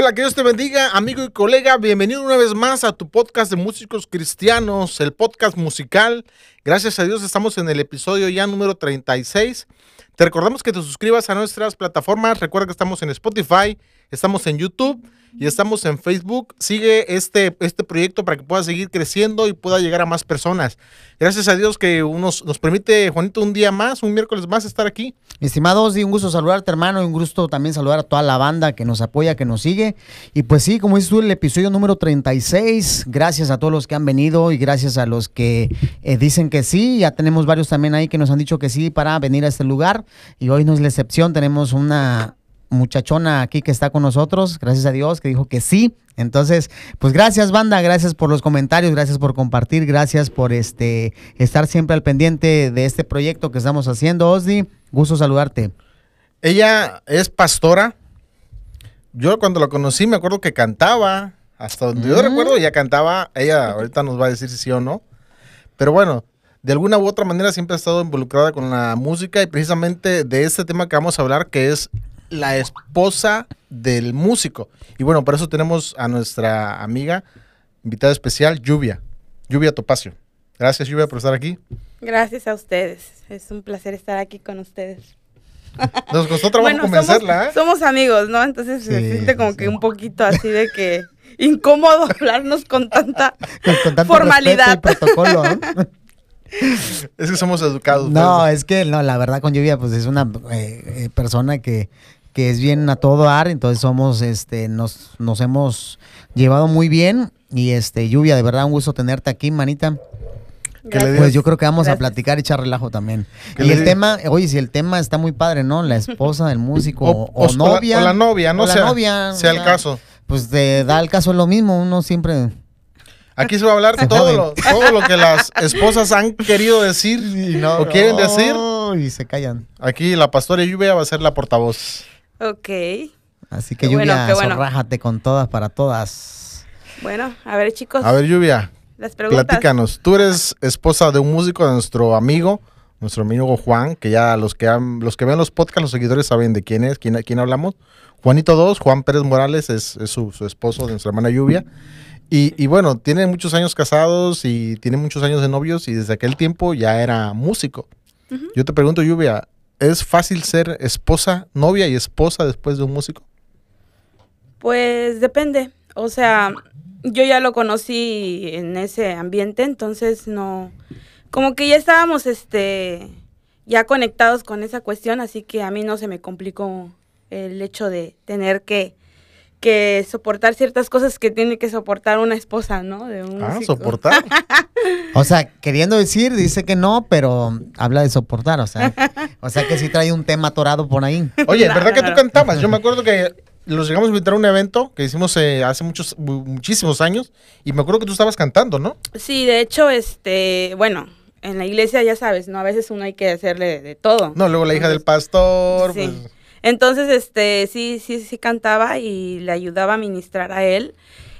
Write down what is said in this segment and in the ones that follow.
Hola, que Dios te bendiga, amigo y colega. Bienvenido una vez más a tu podcast de músicos cristianos, el podcast musical. Gracias a Dios estamos en el episodio ya número 36. Te recordamos que te suscribas a nuestras plataformas. Recuerda que estamos en Spotify, estamos en YouTube y estamos en Facebook. Sigue este, este proyecto para que pueda seguir creciendo y pueda llegar a más personas. Gracias a Dios que nos, nos permite, Juanito, un día más, un miércoles más estar aquí. Mi estimado Ozzy, un gusto saludarte, hermano, y un gusto también saludar a toda la banda que nos apoya, que nos sigue. Y pues sí, como dices tú, el episodio número 36, gracias a todos los que han venido y gracias a los que eh, dicen que sí. Ya tenemos varios también ahí que nos han dicho que sí para venir a este lugar. Y hoy no es la excepción, tenemos una muchachona aquí que está con nosotros, gracias a Dios, que dijo que sí. Entonces, pues gracias banda, gracias por los comentarios, gracias por compartir, gracias por este estar siempre al pendiente de este proyecto que estamos haciendo, Osdi. Gusto saludarte. Ella es pastora. Yo cuando la conocí me acuerdo que cantaba, hasta donde yo Mm. recuerdo ya cantaba. Ella ahorita nos va a decir si sí o no. Pero bueno, de alguna u otra manera siempre ha estado involucrada con la música y precisamente de este tema que vamos a hablar, que es la esposa del músico. Y bueno, por eso tenemos a nuestra amiga, invitada especial, Lluvia. Lluvia Topacio. Gracias, Lluvia, por estar aquí. Gracias a ustedes. Es un placer estar aquí con ustedes. Nos costó trabajo Bueno, convencerla, ¿eh? somos, somos amigos, ¿no? Entonces se siente como que un poquito así de que incómodo hablarnos con tanta... Con, con tanto Formalidad. y protocolo. ¿eh? Es que somos educados. No, pues. es que no, la verdad con Lluvia pues es una eh, eh, persona que, que es bien a todo dar, entonces somos, este, nos, nos hemos llevado muy bien y este, Lluvia, de verdad un gusto tenerte aquí, manita. Gracias. Pues yo creo que vamos a platicar y echar relajo también. Y el tema, oye, si el tema está muy padre, ¿no? La esposa del músico o, o o la- novia. o la novia, no o la sea, novia, sea el caso. Pues te da el caso lo mismo, uno siempre... Aquí se va a hablar Se todo lo, todo lo que las esposas han querido decir o quieren decir. Y se callan. Aquí la pastora Lluvia va a ser la portavoz. Ok. Así que Qué bueno, Lluvia, bueno. zorrájate con todas para todas. Bueno, a ver chicos, A ver, Lluvia, las preguntas. platícanos. Tú eres esposa de un músico, de nuestro amigo, nuestro amigo Juan, que ya los que han- los que ven los podcasts, los seguidores saben de quién es, quién, quién hablamos. Juanito 2, Juan Pérez Morales es, es su, su esposo de nuestra hermana Lluvia. Y, y bueno, tiene muchos años casados y tiene muchos años de novios y desde aquel tiempo ya era músico. Ujú. Yo te pregunto, Lluvia, ¿es fácil ser esposa, novia y esposa después de un músico? Pues depende. O sea, yo ya lo conocí en ese ambiente, entonces no... Como que ya estábamos, este, ya conectados con esa cuestión, así que a mí no se me complicó el hecho de tener que, que soportar ciertas cosas que tiene que soportar una esposa, ¿no? De un Ah, músico. soportar. O sea, queriendo decir, dice que no, pero habla de soportar, o sea. O sea que sí trae un tema atorado por ahí. Oye, No, ¿verdad que tú cantabas? Yo me acuerdo que los llegamos a invitar a un evento que hicimos eh, hace muchos, mu- muchísimos años y me acuerdo que tú estabas cantando, ¿no? Sí, de hecho, este, bueno, en la iglesia ya sabes, ¿no? A veces uno hay que hacerle de, todo. No, luego la hija del pastor. Sí. pues, Entonces, este, sí, sí, sí cantaba y le ayudaba a ministrar a él,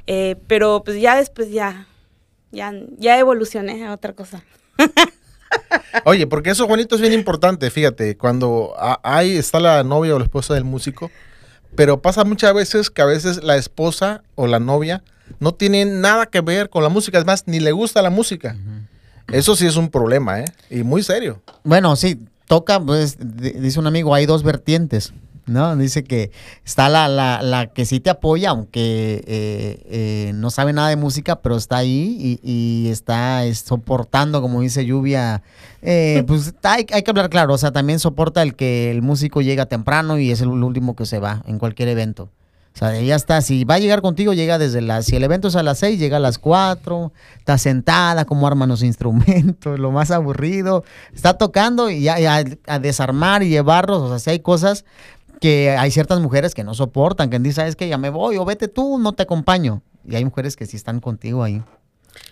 eh, pero pues ya después ya, ya, ya evolucioné a otra cosa. Oye, porque eso, Juanito, es bien importante. Fíjate, cuando ahí está la novia o la esposa del músico, pero pasa muchas veces que a veces la esposa o la novia no tiene nada que ver con la música, es más, ni le gusta la música. Eso sí es un problema, ¿eh? Y muy serio. Bueno, sí, toca, pues, di- dice un amigo, hay dos vertientes, ¿no? Dice que está la, la, la que sí te apoya, aunque eh, eh, no sabe nada de música, pero está ahí y, y está soportando, como dice Lluvia. eh, pues está- hay, hay que hablar claro, o sea, también soporta el que el músico llega temprano y es el último que se va en cualquier evento. O sea, ella está, si va a llegar contigo, llega desde las, si el evento es a las 6, llega a las 4, está sentada, como arman los instrumentos, lo más aburrido, está tocando y ya, ya a desarmar y llevarlos, o sea, si hay cosas que hay ciertas mujeres que no soportan, que dicen, sabes que ya me voy, o vete tú, no te acompaño. Y hay mujeres que sí están contigo ahí.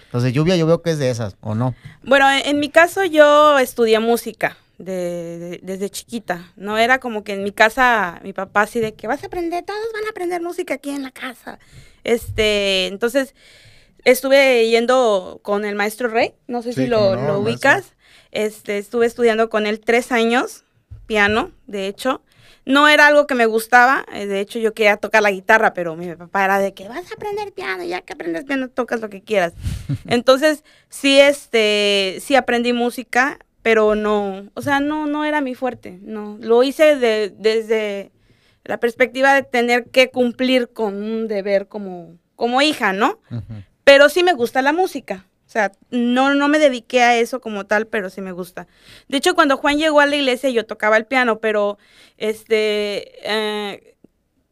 Entonces, lluvia, yo veo que es de esas, ¿o no? Bueno, en, en mi caso yo estudié música de- de- desde chiquita. No era como que en mi casa mi papá así de que vas a aprender, todos van a aprender música aquí en la casa. Este, entonces estuve yendo con el maestro Rey, no sé Sí, si lo, no, lo ubicas. Este, estuve estudiando con él tres años, piano, de hecho. no era algo que me gustaba. eh, De hecho, yo quería tocar la guitarra, pero mi papá era de que vas a aprender piano, ya que aprendes piano, tocas lo que quieras. Entonces, sí, este, sí aprendí música, pero no, o sea, no, no era mi fuerte. No, lo hice de- desde la perspectiva de tener que cumplir con un deber como, como hija, ¿no? Pero sí me gusta la música. O sea, no, no me dediqué a eso como tal, pero sí me gusta. De hecho, cuando Juan llegó a la iglesia, yo tocaba el piano, pero este eh,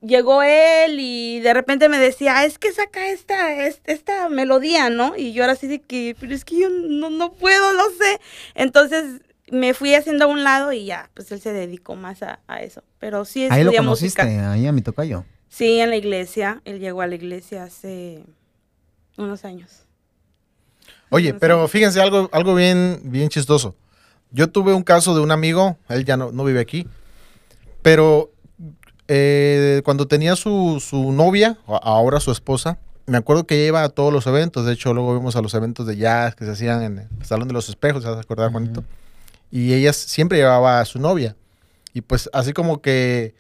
llegó él y de repente me decía, "Ah, es que saca esta, es- esta melodía, ¿no? Y yo era así de que, pero es que yo no, no puedo, no sé. Entonces me fui haciendo a un lado y ya, pues él se dedicó más a, a eso. Pero sí Ahí lo conociste, música. ahí a mi tocayo. Sí, en la iglesia. Él llegó a la iglesia hace unos años. Oye, pero fíjense algo, algo bien, bien chistoso. Yo tuve un caso de un amigo, él ya no, no vive aquí, pero eh, cuando tenía su, su novia, ahora su esposa, me acuerdo que ella iba a todos los eventos, de hecho luego vimos a los eventos de jazz que se hacían en el Salón de los Espejos, ¿se vas a acordar, Juanito? Y ella siempre llevaba a su novia. Y pues así como que,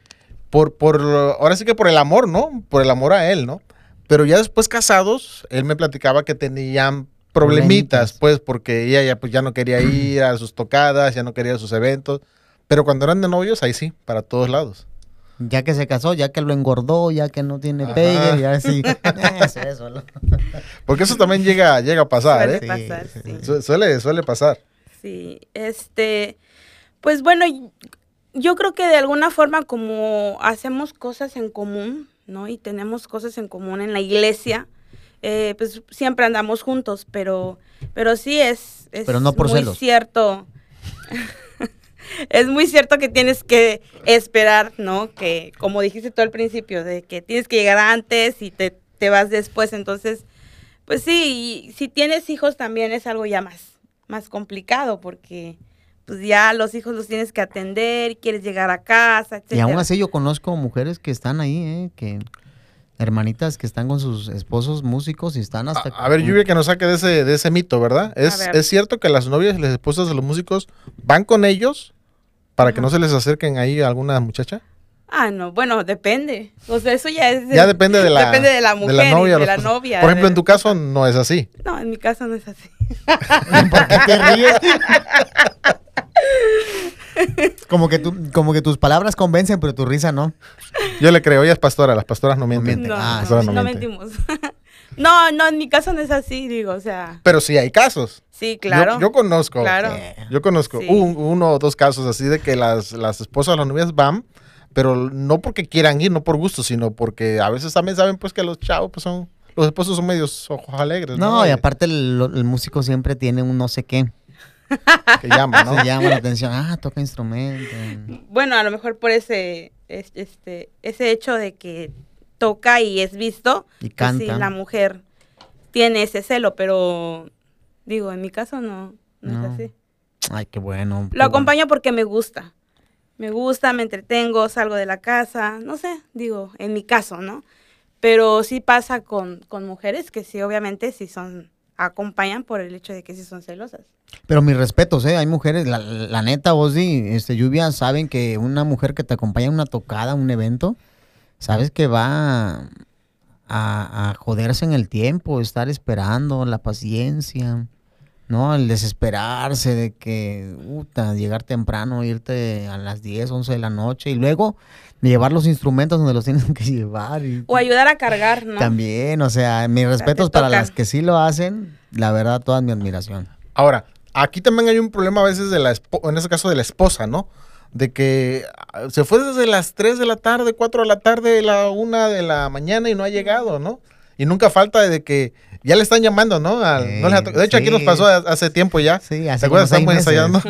por, por, ahora sí que por el amor, ¿no? Por el amor a él, ¿no? Pero ya después casados, él me platicaba que tenían problemitas, pues, porque ella ya, pues, ya no quería ir a sus tocadas, ya no quería a sus eventos. Pero cuando eran de novios, ahí sí, para todos lados. Ya que se casó, ya que lo engordó, ya que no tiene Ajá. pegue, ya sí. Eso, eso, ¿no? Porque eso también llega, llega a pasar, Suele ¿eh? Sí, pasar, sí, sí. Su- Suele, suele pasar. Sí, este, pues bueno, yo creo que de alguna forma como hacemos cosas en común, ¿no? Y tenemos cosas en común en la iglesia, eh, pues siempre andamos juntos, pero, pero sí es, es Pero no por muy celos. cierto. es muy cierto que tienes que esperar, ¿no? Que, como dijiste tú al principio, de que tienes que llegar antes y te, te vas después. Entonces, pues sí, y si tienes hijos también es algo ya más, más complicado porque pues ya los hijos los tienes que atender, quieres llegar a casa, Y aún así yo conozco mujeres que están ahí, ¿eh? Que hermanitas que están con sus esposos músicos y están hasta... A, a ver, Lluvia, que nos saque de ese, de ese mito, ¿verdad? ¿Es, ver. ¿Es cierto que las novias y las esposas de los músicos van con ellos para que no se les acerquen ahí a alguna muchacha? Ah, no, bueno, depende. O sea, eso ya es... Ya depende de la, Depende de la mujer de la esposa. novia, Por ejemplo, de- en tu caso no es así. No, en mi caso no es así. ¿Por qué te ríes? como, que tú, como que tus palabras convencen, pero tu risa no. Yo le creo, ella es pastora, las pastoras no mienten. No, Ah, no, no mentimos. no, no, en mi caso no es así, digo, o sea, Pero sí hay casos. sí, claro. Yo, conozco. Claro. Yo conozco Sí. un- uno o dos casos así de que las, las esposas, las novias van, pero no porque quieran ir, no por gusto, sino porque a veces también saben pues que los chavos pues son, los esposos son medios ojos alegres, ¿no? No, y Eh, aparte el, el músico siempre tiene un no sé qué. Que llaman, ¿no? Se llama la atención. Ah, toca instrumento. Bueno, a lo mejor por ese, es- este, ese hecho de que toca y es visto, Y pues sí, canta. la mujer tiene ese celo, pero digo, en mi caso no, no, No. es así. Ay, qué bueno. qué Lo bueno. acompaño porque me gusta. Me gusta, me entretengo, salgo de la casa, no sé, digo, en mi caso, ¿no? Pero sí pasa con, con mujeres que sí, obviamente, sí son, acompañan por el hecho de que sí son celosas. Pero mis respetos, ¿eh? Hay mujeres, la, la neta, di, este, Lluvia, saben que una mujer que te acompaña a una tocada, un evento, sabes que va a, a joderse en el tiempo, estar esperando, la paciencia, ¿no? El desesperarse de que, puta, llegar temprano, irte a las 10, 11 de la noche y luego llevar los instrumentos donde los tienes que llevar. y- O ayudar a cargar, ¿no? También, o sea, mis respetos para las que sí lo hacen, la verdad, toda mi admiración. Ahora, aquí también hay un problema a veces de la espo- en ese caso de la esposa, ¿no? De que ah, se fue desde las 3 de la tarde, 4 de la tarde, la 1 de la mañana y no ha llegado, ¿no? Y nunca falta de que ya le están llamando, ¿no? Al- no les de hecho, aquí nos pasó a- hace tiempo ya. Sí, hace ¿Te acuerdas? seis ensayando.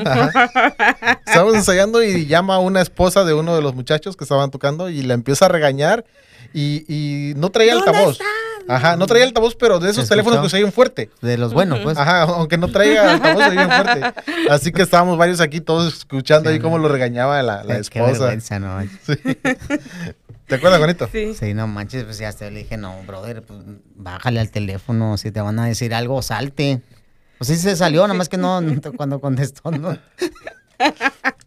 Estábamos ensayando y llama una esposa de uno de los muchachos que estaban tocando y la empieza a regañar y, y no traía ¿Dónde altavoz. estás? Ajá, no traía altavoz, pero de esos teléfonos que se oyen fuerte. De los buenos, pues. Ajá, aunque no traiga altavoz, se oye fuerte. Así que estábamos varios aquí todos escuchando ahí cómo lo regañaba la, la Qué esposa. vergüenza, no. ¿Te acuerdas, Juanito? Sí. Sí, no manches, pues ya hasta le dije, no, brother, pues bájale al teléfono, si te van a decir algo, salte. Pues sí se salió, nada más que no, no cuando contestó, ¿no?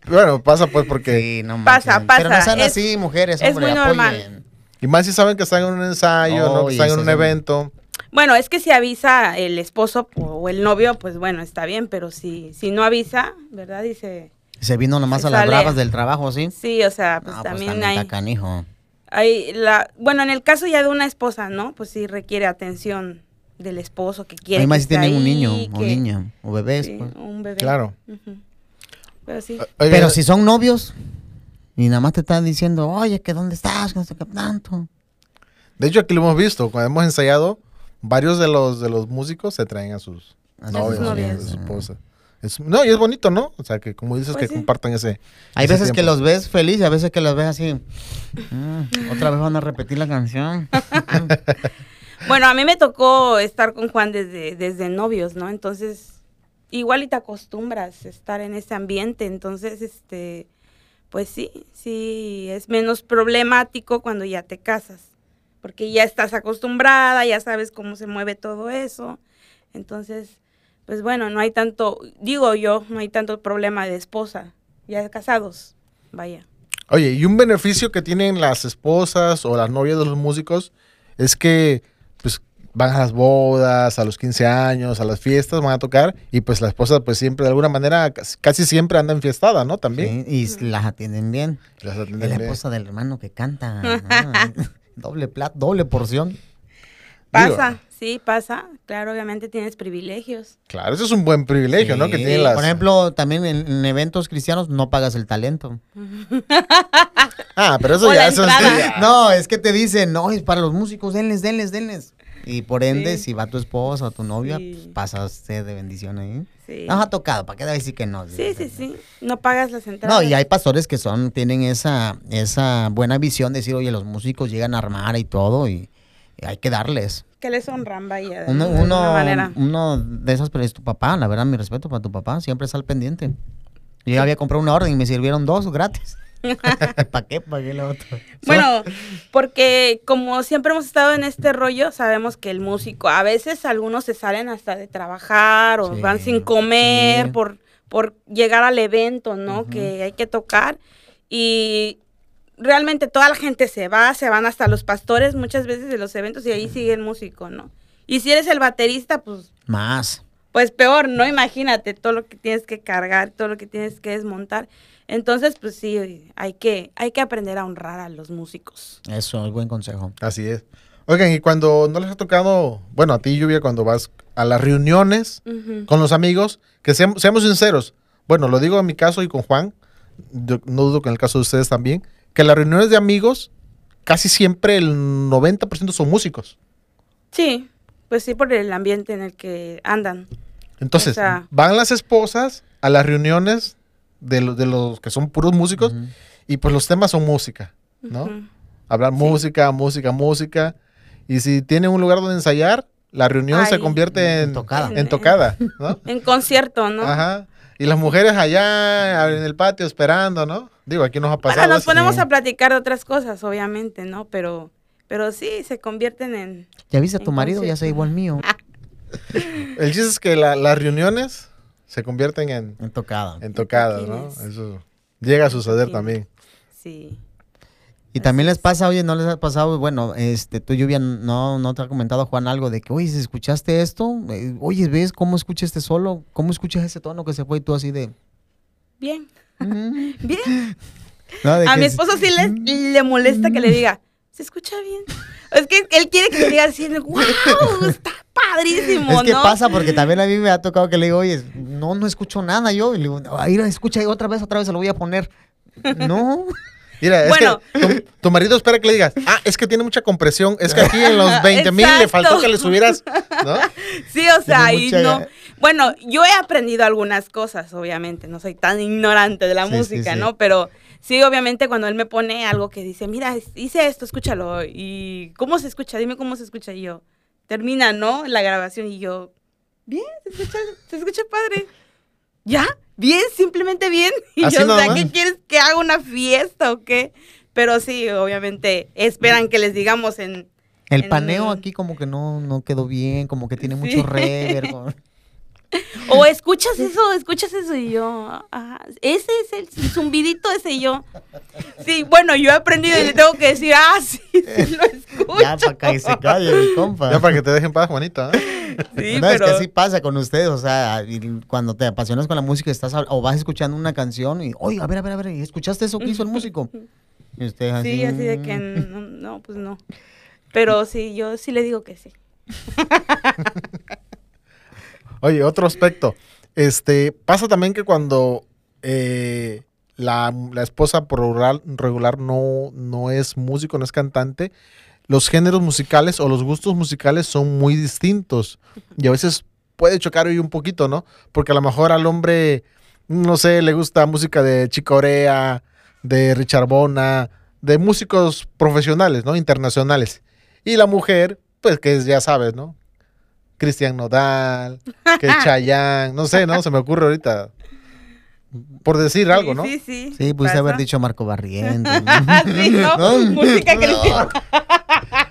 Bueno, pasa pues porque... Sí, no Pasa, manches. Pero no pasa. sean Es- así, mujeres, es hombre, muy normal. apoyen. Y más si saben que están en un ensayo, ¿no? Que están en un evento. Bueno, es que si avisa el esposo o el novio, pues bueno, está bien, pero si, si no avisa, ¿verdad? Dice, Se vino nomás Se a las sale. bravas del trabajo, ¿sí? sí, o sea, pues Ah, también está hay, canijo. hay la, bueno, en el caso ya de una esposa, ¿no? Pues sí requiere atención del esposo que quiere. Hay más que si tienen un niño o niña o bebés. sí, pues. un bebé. Claro. Pero sí. Oye, Pero si son novios y nada más te están diciendo, oye, que dónde estás, que no sé qué tanto. De hecho, aquí lo hemos visto. Cuando hemos ensayado, varios de los, de los músicos se traen a sus A novios, novias. a sus esposas. Es- no, y es bonito, ¿no? O sea, que como dices, Pues que sí. compartan ese. Hay ese veces que los ves feliz y a veces que los ves así. "Mm, otra vez van a repetir la canción. Bueno, a mí me tocó estar con Juan desde, desde novios, ¿no? Entonces, igual y te acostumbras a estar en ese ambiente. Entonces, este, pues sí, sí, es menos problemático cuando ya te casas. Porque ya estás acostumbrada, ya sabes cómo se mueve todo eso. Entonces, pues bueno, no hay tanto, digo yo, no hay tanto problema de esposa, ya casados, vaya. Oye, y un beneficio que tienen las esposas o las novias de los músicos es que, pues, van a las bodas, a los 15 años, a las fiestas, van a tocar y pues la esposa, pues siempre, de alguna manera, casi, siempre anda enfiestada, ¿no? También. Sí, y las atienden bien. Las Es atienden la bien. esposa del hermano que canta. Ah, doble plat, doble porción. Pasa, sí, pasa. Claro, obviamente tienes privilegios. Claro, eso es un buen privilegio, ¿no? Que Sí, tienen las... Por ejemplo, también en, en eventos cristianos no pagas el talento. Ah, pero eso O ya la eso es-. No, es que te dicen, no, es para los músicos, denles, denles, denles. Y por ende, Sí. si va tu esposa o tu novia, Sí. pues pasas sed de bendición ahí. Sí. Nos ha tocado, ¿para qué decir que no? Sí, sí, sí. No pagas las entradas. No, y hay pastores que son, tienen esa, esa buena visión de decir, oye, los músicos llegan a armar y todo, y, y hay que darles. Que les honran, vaya. de Uno, alguna uno, manera. uno de esos, pero es tu papá, la verdad, mi respeto para tu papá, siempre está al pendiente. Yo había comprado una orden y me sirvieron dos gratis. ¿Para qué pagué la otra? Bueno, porque como siempre hemos estado en este rollo, sabemos que el músico, a veces algunos se salen hasta de trabajar o Sí, van sin comer sí. por, por llegar al evento, ¿no? Que hay que tocar. Y realmente toda la gente se va, se van hasta los pastores muchas veces de los eventos y ahí sigue el músico, ¿no? Y si eres el baterista, pues Más. pues peor, ¿no? Imagínate todo lo que tienes que cargar, todo lo que tienes que desmontar. Entonces, pues sí, hay que, hay que aprender a honrar a los músicos. Eso es buen consejo. Así es. Oigan, y cuando no les ha tocado, bueno, a ti, Lluvia, cuando vas a las reuniones con los amigos, que seamos, seamos sinceros. Bueno, lo digo en mi caso y con Juan, yo no dudo que en el caso de ustedes también, que las reuniones de amigos, casi siempre el 90% son músicos. Sí, pues sí, por el ambiente en el que andan. Entonces, O sea- van las esposas a las reuniones de los, de los que son puros músicos y pues los temas son música, ¿no? Ujú. Hablar música, música, música. Y si tienen un lugar donde ensayar, la reunión se convierte en, En tocada. en tocada, ¿no? En concierto, ¿no? Ajá. Y las mujeres allá en el patio esperando, ¿no? Digo, aquí nos ha pasado. Bueno, nos ponemos sí. a platicar de otras cosas, obviamente, ¿no? Pero, pero sí, se convierten en... ¿Ya viste a tu marido? Ya se igual mío. El chiste es que la- las reuniones se convierten en, En tocada. en tocadas, ¿no? Eso llega a suceder también. Sí. Y también les pasa, oye, ¿no les ha pasado? Bueno, este, tú, Lluvia, no, no te ha comentado Juan algo de que, oye, si escuchaste esto, Eh, oye, ¿ves cómo escucha este solo? ¿Cómo escuchas ese tono que se fue y tú así de... Bien, "Mm"? bien. No, de A que mi es- esposo sí le, le molesta que le diga, se escucha bien. Es que él quiere que le diga así, wow, está padrísimo, Es que ¿no? pasa porque también a mí me ha tocado que le digo, oye, no, no escucho nada yo. Y le digo, "Ay, mira, escucha otra vez, otra vez se lo voy a poner. No. Mira, es Bueno. que tu, tu marido espera que le digas, ah, es que tiene mucha compresión, es que aquí en los 20 mil le faltó que le subieras, ¿no? Sí, o sea, y mucha no. Bueno, yo he aprendido algunas cosas, obviamente, no soy tan ignorante de la Sí, sí, música, sí. ¿no? Pero sí, obviamente, cuando él me pone algo que dice, mira, hice esto, escúchalo, y ¿cómo se escucha? Dime cómo se escucha. Y yo, termina, ¿no? La grabación, y yo, bien, se escucha, se escucha padre. ¿Ya? Bien, simplemente bien. Y Así yo, o nada sea, más. ¿qué quieres que haga una fiesta o qué? Pero sí, obviamente, esperan que les digamos en... El En- paneo aquí como que no, no quedó bien, como que tiene Sí. mucho reverb. O escuchas eso, escuchas eso y yo, ah, ese es el zumbidito ese y yo. Sí, bueno, yo he aprendido y le tengo que decir, ah, sí, sí lo escucho. Ya para que se calle, mi compa. Ya para que te dejen paz, Juanita. ¿eh? Sí, no, pero es que así pasa con ustedes, o sea, cuando te apasionas con la música estás o vas escuchando una canción y, oye, a ver, a ver, a ver, ¿y ¿escuchaste eso que hizo el músico? Y usted así, sí, así de que no, no, pues no. Pero sí, yo sí le digo que sí. Oye, otro aspecto. Este, pasa también que cuando eh, la, la esposa por regular, regular no, no es músico, no es cantante, los géneros musicales o los gustos musicales son muy distintos. Y a veces puede chocar hoy un poquito, ¿no? Porque a lo mejor al hombre, no sé, le gusta música de Chicorea, de Richard Bona, de músicos profesionales, ¿no? Internacionales. Y la mujer, pues que ya sabes, ¿no? Cristian Nodal, que Chayanne, no sé, ¿no? Se me ocurre ahorita. Por decir algo, ¿no? Sí, sí. Sí, pudiste haber dicho Marco Barrientos. sí, ¿no? Música cristiana.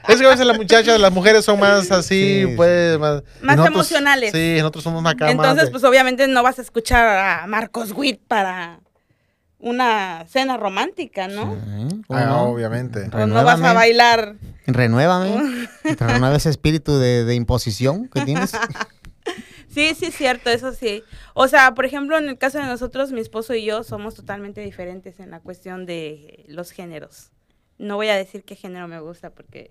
Es que a veces las muchachas, las mujeres son más así, Sí, pues, más, Más y nosotros- emocionales. Sí, nosotros somos más acá, más Entonces, de- pues obviamente no vas a escuchar a Marcos Witt para una cena romántica, ¿no? Sí, ¿cómo Ah, no? obviamente. O no vas a bailar. Renuévame. Renueva ese espíritu de, de imposición que tienes. Sí, sí, es cierto, eso sí. O sea, por ejemplo, en el caso de nosotros, mi esposo y yo somos totalmente diferentes en la cuestión de los géneros. No voy a decir qué género me gusta porque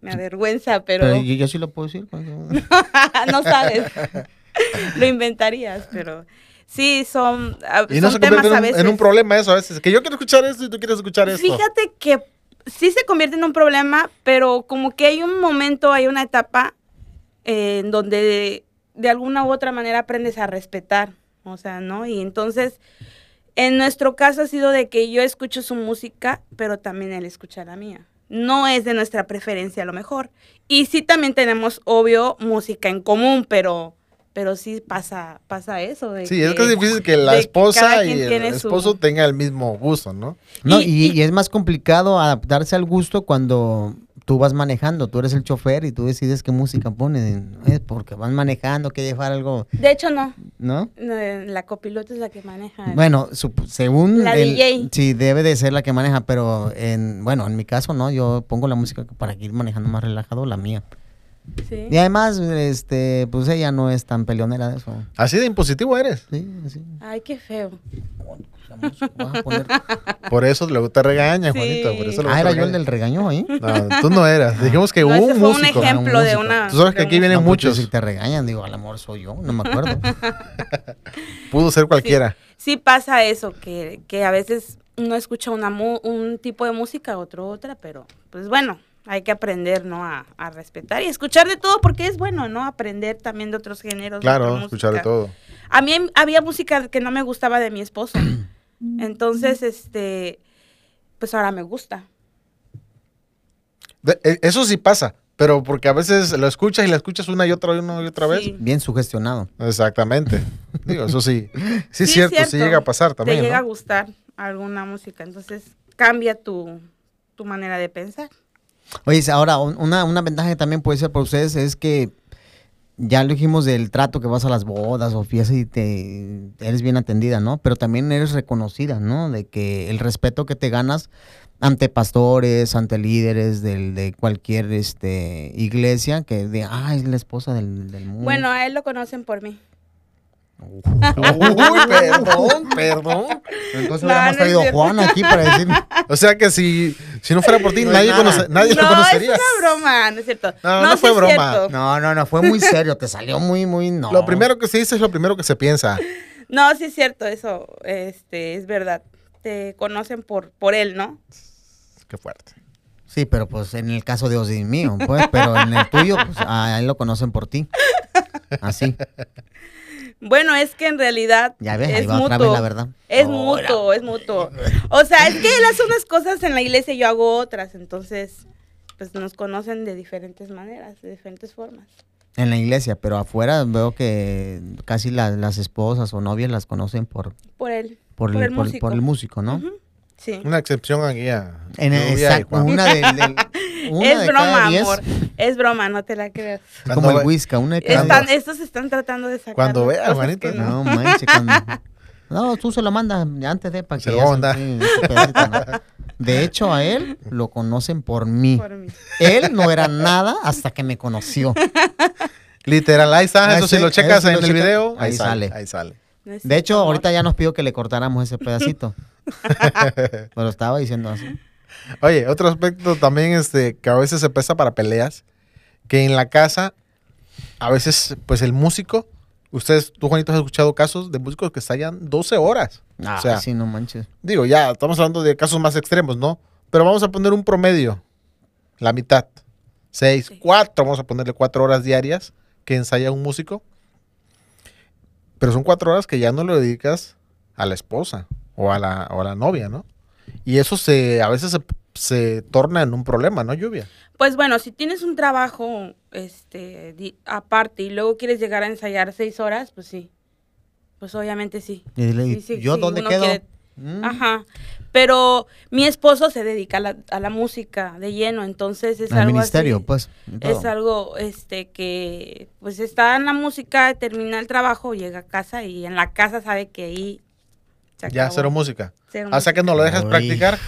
me avergüenza, pero, Pero yo, yo sí lo puedo decir. pues, no sabes. Lo inventarías, pero sí, son, a- Y no son se temas convierte en a un, veces. en un problema eso a veces. Que yo quiero escuchar esto y tú quieres escuchar esto. Fíjate que sí se convierte en un problema, pero como que hay un momento, hay una etapa eh, en donde de, de alguna u otra manera aprendes a respetar, o sea, ¿no? Y entonces, en nuestro caso ha sido de que yo escucho su música, pero también él escucha la mía. No es de nuestra preferencia a lo mejor. Y sí también tenemos, obvio, música en común, pero, pero sí pasa, pasa eso. de Sí, es que es difícil que la que esposa y el tiene su- esposo tengan el mismo gusto, ¿no? No, Y- y, y- y es más complicado adaptarse al gusto cuando tú vas manejando, tú eres el chofer y tú decides qué música pones. Es porque vas manejando, que llevar algo, De hecho, no. ¿no? La copiloto es la que maneja. Bueno, sup- según La el- DJ. sí debe de ser la que maneja, pero en bueno, en mi caso no, yo pongo la música para ir manejando más relajado, la mía. Sí. Y además, este, pues ella no es tan peleonera de eso. Así de impositivo eres. Sí, sí. Ay, qué feo. A poner- Por eso luego te regaña, Sí. Juanito. Por eso Ah, era yo el del regaño ahí. No, tú no eras. Dijimos que No, un ese fue un músico. ejemplo de músico. una. Tú sabes que aquí vienen No, porque muchos. Si te regañan, digo, al amor soy yo, no me acuerdo. Pudo ser cualquiera. Sí pasa eso, que, que a veces uno escucha una mu- un tipo de música, otro otra, pero pues bueno, hay que aprender, ¿no? A, a respetar y escuchar de todo porque es bueno, ¿no? Aprender también de otros géneros. Claro, escuchar de todo. A mí había música que no me gustaba de mi esposo. Entonces, este, pues ahora me gusta. De- e- eso sí pasa, pero porque a veces lo escuchas y la escuchas una y otra y una y otra vez. Sí. Bien sugestionado. Exactamente. Digo, eso sí. Sí, es cierto, sí llega a pasar también. Te llega a gustar alguna música, entonces cambia tu, tu manera de pensar. Oye, ahora, un- una, una ventaja que también puede ser para ustedes es que ya lo dijimos del trato que vas a las bodas o fiestas y te eres bien atendida, ¿no? Pero también eres reconocida, ¿no? De que el respeto que te ganas ante pastores, ante líderes del, de cualquier este, iglesia, que de, ah, es la esposa del, del mundo. Bueno, a él lo conocen por mí. Uy, perdón, perdón. entonces no, hubiéramos no traído a. Juan aquí para decir, O sea que si, si no fuera por ti, No nadie, conoce- nadie lo no, conocería. es una broma, no es cierto. No, no fue broma. cierto. no, no, no, fue muy serio, te salió muy, muy, no. Lo primero que se dice es lo primero que se piensa. No, sí es cierto, eso este, es verdad. Te conocen por, por él, ¿no? Qué fuerte. Sí, pero pues en el caso de Ozzy mío, pues, pero en el tuyo, pues a él lo conocen por ti. Así. Bueno, es que en realidad Ya ves, es ahí va otra mutuo. vez la verdad. Es Ahora. mutuo, es mutuo. O sea, es que él hace unas cosas en la iglesia y yo hago otras, entonces pues nos conocen de diferentes maneras, de diferentes formas. En la iglesia, pero afuera veo que casi la- las esposas o novias las conocen por, Por él. por, Por el, el por- músico. por el músico, ¿no? Sí. Una excepción aquí a En el- exacto, una del, del- una Es de broma, cada diez. amor. Es broma, no te la creas. Es como el whisky, una de cada Cuando- Están, estos están tratando de sacar. Cuando vea, Juanito, que No, manches, cuando... No, tú se lo mandas antes de para Se que lo se- sí, pedacito, ¿no? De hecho, a él lo conocen por mí. Por mí. Él no era nada hasta que me conoció. Literal, ahí está. Eso si lo checas en lo el checa. video, ahí, Ahí sale. sale. Ahí sale. No De hecho, ahorita ya nos pidió que le cortáramos ese pedacito. Pero estaba diciendo así. Oye, otro aspecto también este, que a veces se presta para peleas, que en la casa, a veces, pues el músico, ustedes, tú Juanito, has escuchado casos de músicos que estallan 12 horas. Ah, o sea, sí, no manches. digo, ya estamos hablando de casos más extremos, ¿no? Pero vamos a poner un promedio, la mitad, 6, Sí. 4, vamos a ponerle 4 horas diarias que ensaya un músico. Pero son 4 horas que ya no lo dedicas a la esposa o a la, o a la novia, ¿no? Y eso se, a veces se, se torna en un problema, ¿no, Lluvia? Pues bueno, si tienes un trabajo este, di- aparte y luego quieres llegar a ensayar seis horas, pues sí. Pues obviamente sí. Y dile, Sí, sí, ¿yo sí, dónde quedo? quiere- Mm. Ajá. Pero mi esposo se dedica a la, a la música de lleno, entonces es Al algo ministerio, así. pues. Es algo este que pues está en la música, termina el trabajo, llega a casa y en la casa sabe que ahí se Ya, cero música. Cero O sea que no lo dejas Ay, practicar.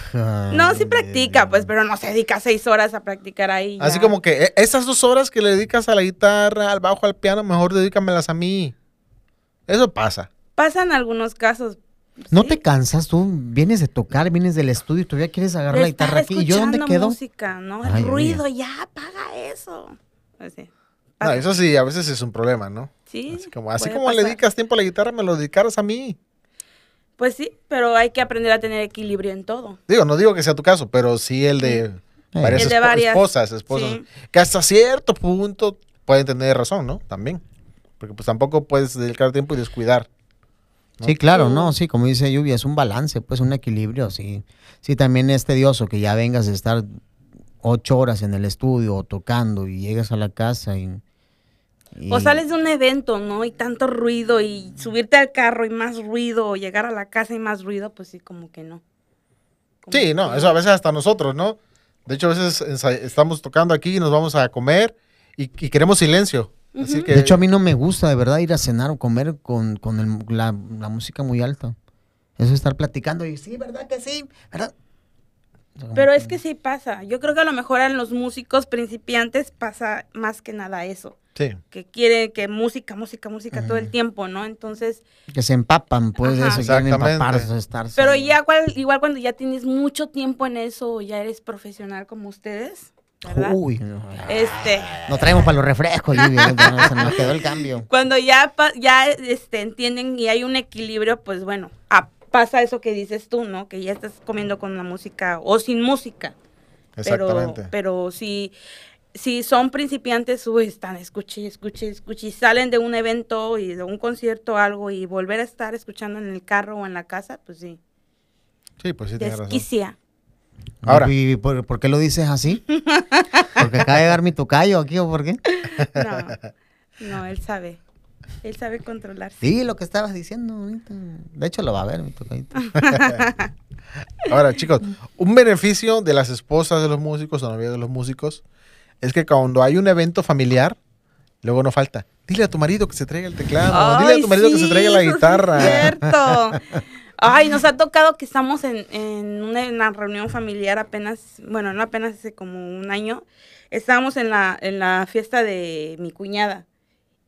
No, sí practica, pues, pero no se dedica seis horas a practicar ahí. Así como que eh, esas dos horas que le dedicas a la guitarra, al bajo, al piano, mejor dedícamelas a mí. Eso pasa. Pasan algunos casos. ¿No te cansas? Tú vienes de tocar, vienes del estudio y todavía quieres agarrar de la guitarra aquí. ¿Y yo dónde quedo? música, ¿no? El Ay, ruido, ya, apaga eso. Así. No, Pasa. eso sí, a veces es un problema, ¿no? Sí, Así como, así como le dedicas tiempo a la guitarra, me lo dedicaras a mí. Pues sí, pero hay que aprender a tener equilibrio en todo. Digo, no digo que sea tu caso, pero sí el de varias, El de espo- varias, esposas, esposas. sí. Que hasta cierto punto pueden tener razón, ¿no? También. Porque pues tampoco puedes dedicar tiempo y descuidar. ¿no? Sí, claro, Sí. no, sí, como dice Lluvia, es un balance, pues un equilibrio, sí. Sí, también es tedioso que ya vengas a estar ocho horas en el estudio o tocando y llegas a la casa y... y- O sales de un evento, ¿no? Y tanto ruido y subirte al carro y más ruido o llegar a la casa y más ruido, pues sí, como que no. Como Sí, que no, eso a veces hasta nosotros, ¿no? De hecho, a veces estamos tocando aquí y nos vamos a comer y, y queremos silencio. Así Ujú. que, De hecho, a mí no me gusta de verdad ir a cenar o comer con, con el- la, la música muy alta. Eso es estar platicando y sí, ¿verdad que sí? ¿Verdad? Pero es que sí pasa. Yo creo que a lo mejor en los músicos principiantes pasa más que nada eso. Sí. Que quieren que música, música, música todo el tiempo, ¿no? Entonces, Que se empapan, pues, de eso, empaparse, estar... pero ya cual, igual cuando ya tienes mucho tiempo en eso, ya eres profesional como ustedes, ¿verdad? Uy, Este, no traemos para los refrescos, Lluvia, ya se nos quedó el cambio. cuando ya ya este entienden y hay un equilibrio, pues bueno, ah, pasa eso que dices tú, ¿no? Que ya estás comiendo con la música o sin música. Exactamente. Pero, pero si, si son principiantes, uy, están escuche, escuche, escuche, y salen de un evento y de un concierto o algo y volver a estar escuchando en el carro o en la casa, pues sí, Sí, pues sí, tienes razón. desquicia. Ahora. ¿Y por, por qué lo dices así? ¿Porque acaba de llegar mi tocayo aquí o por qué? No, no, él sabe. Él sabe controlarse. Sí, lo que estabas diciendo ahorita. De hecho, lo va a ver mi tocayito. Ahora, chicos, un beneficio de las esposas de los músicos o novias de los músicos es que cuando hay un evento familiar, luego no falta. Dile a tu marido que se traiga el teclado. dile a tu marido que se traiga la sí es guitarra. cierto. Ay, nos ha tocado que estamos en, en una, en una reunión familiar apenas, bueno, no apenas hace como un año. Estábamos en la, en la fiesta de mi cuñada.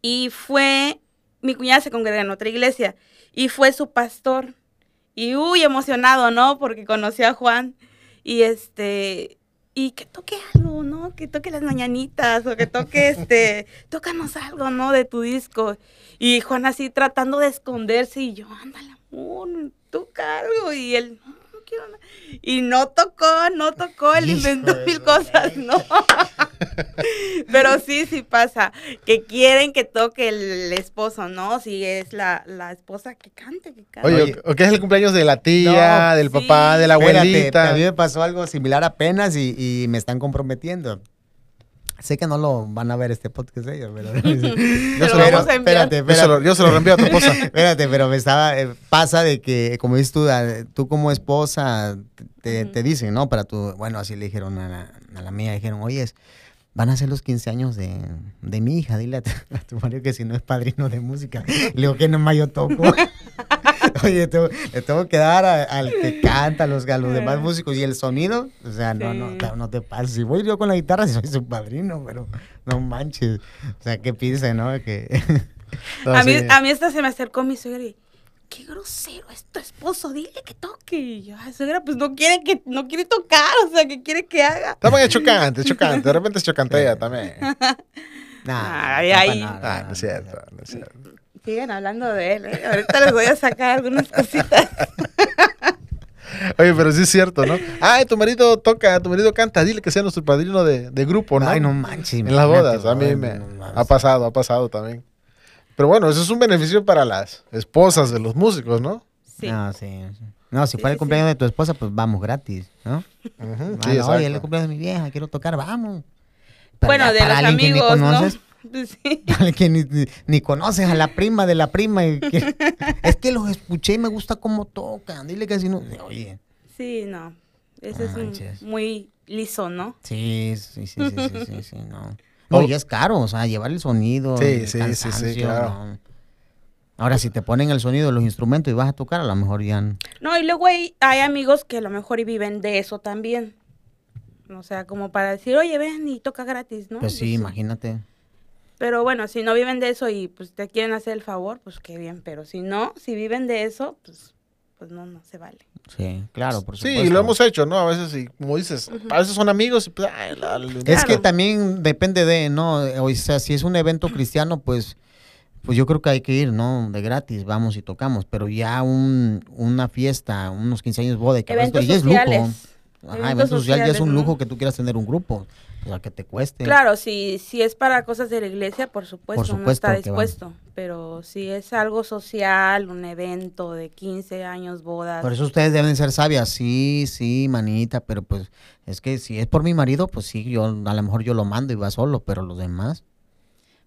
Y fue, mi cuñada se congrega en otra iglesia. Y fue su pastor. Y uy, emocionado, ¿no? Porque conoció a Juan. Y este, y que toque algo, ¿no? Que toque las mañanitas o que toque este, tócanos algo, ¿no? De tu disco. Y Juan así tratando de esconderse y yo, ándale, amor, toca algo. Y él, no, Y no tocó, no tocó, él inventó mil cosas, ¿no? Pero sí, sí pasa, que quieren que toque el esposo, ¿no? Si es la, la esposa, que cante, que cante. Oye. ¿o qué es el cumpleaños de la tía, No, del sí. papá, de la Espérate, abuelita? a mí me pasó algo similar apenas y, y me están comprometiendo. Sé que no lo van a ver este podcast ellos, pero... Te lo Pero, espérate, Yo se, espérate. lo, yo se lo reenvío a tu esposa. Espérate, pero me estaba, eh, pasa de que, como dices tú, tú como esposa, te, te dicen, ¿no? Para tu, bueno, así le dijeron a la, a la mía, dijeron, oye, van a ser los 15 años de, de mi hija, dile a tu, a tu marido que si no es padrino de música. Le digo que nomás yo toco. Oye, tengo- le tengo que dar a- al que canta, a los, a los demás músicos y el sonido. O sea, no, no, no, no te pases. Si voy yo con la guitarra, si soy su padrino, pero no manches. O sea, ¿qué piensa, no? Que... No, a, mí, a mí esta se me acercó mi suegra y, qué grosero es tu esposo, dile que toque. Y yo, ay, suegra, pues no quiere que, no quiere tocar, o sea, ¿qué quiere que haga? También es chocante, es chocante. De repente es chocante ella también. Nah, Ay, no, ay. nada, Ah, no es cierto, no es cierto. Siguen hablando de él, ¿eh? Ahorita les voy a sacar algunas cositas. Oye, pero sí es cierto, ¿no? Ay, tu marido toca, tu marido canta, dile que sea nuestro padrino de, de grupo, ¿no? Ay, no manches. En las bodas, a mí me no ha pasado, ha pasado también. Pero bueno, eso es un beneficio para las esposas de los músicos, ¿no? Sí. No, sí. sí. No, si Sí, fuera el sí, cumpleaños de tu esposa, pues vamos gratis, ¿no? Ujú, Ah, sí, no, exacto. oye, el cumpleaños de mi vieja, quiero tocar, vamos. Bueno, de para los alguien que ni amigos, ¿no? conoces, sí. que ni, ni- ni conoces a la prima de la prima. y que- es que los escuché y me gusta cómo tocan. Dile que si no. Oye, Sí, no. Ese es un- muy liso, ¿no? sí, sí, sí, sí, sí, sí, sí, no. No, Oh. y es caro, o sea, llevar el sonido. Sí, el sí, sí, claro. no. Ahora, si te ponen el sonido de los instrumentos y vas a tocar, a lo mejor ya. No, y luego hay, hay amigos que a lo mejor y viven de eso también. O sea, como para decir, oye, ven y toca gratis, ¿no? Pues sí, imagínate. Pero bueno, si no viven de eso y pues te quieren hacer el favor, pues qué bien. Pero si no, si viven de eso, pues, pues no, no se vale. Sí, claro, por Sí, supuesto. lo hemos hecho, ¿no? A veces, y como dices, a veces son amigos y pues, ay, la- la- Es Claro. que también depende de, ¿no? O sea, si es un evento cristiano, pues, pues yo creo que hay que ir, ¿no? De gratis, vamos y tocamos. Pero ya un, una fiesta, unos 15 años boda, que ya es lujo. Ajá, eventos sociales ya es un lujo ¿no? que tú quieras tener un grupo. O sea, que te cueste. Claro, si, si es para cosas de la iglesia, por supuesto, Por uno está supuesto que va. dispuesto. Pero si es algo social, un evento de 15 años, bodas. Por eso ustedes deben ser sabias, sí, sí, manita, pero pues es que si es por mi marido, pues sí, yo a lo mejor yo lo mando y va solo, pero los demás,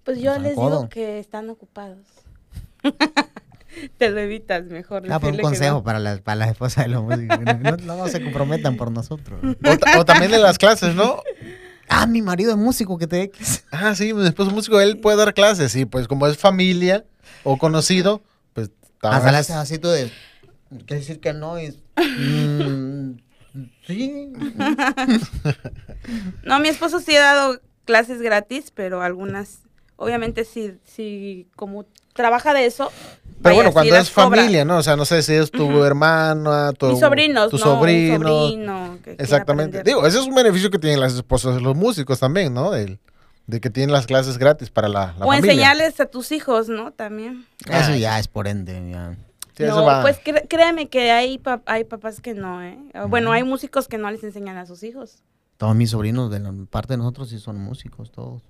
Pues yo Pues, les codo. digo que están ocupados. Te lo evitas mejor. ah, pues un consejo no. para las, para las esposas de los músicos, no, no, no se comprometan por nosotros. O, ta- o también en las clases, ¿no? Ah, mi marido es músico, que te X. Ah, sí, mi esposo es músico, él puede dar clases, sí, pues como es familia o conocido, pues... Hasta más- haces así tú de, ¿qué decir que no? Es, mm, sí. No, mi esposo sí ha dado clases gratis, pero algunas, obviamente sí, sí, como trabaja de eso. Pero bueno, cuando es cobra. familia, ¿no? O sea, no sé si es tu hermana, tu, Mis sobrinos, tu no, sobrino. un sobrino. que quiera Exactamente. Digo, ese es un beneficio que tienen las esposas de los músicos también, ¿no? El- de que tienen las clases gratis para la, la o familia. enseñarles a tus hijos, ¿no? También. Eso Ah, ya es por ende, ya. Sí, eso no, pues créeme que hay, hay papás que no, ¿eh? Bueno, hay músicos que no les enseñan a sus hijos, Todos mis sobrinos de la parte de nosotros sí son músicos, todos.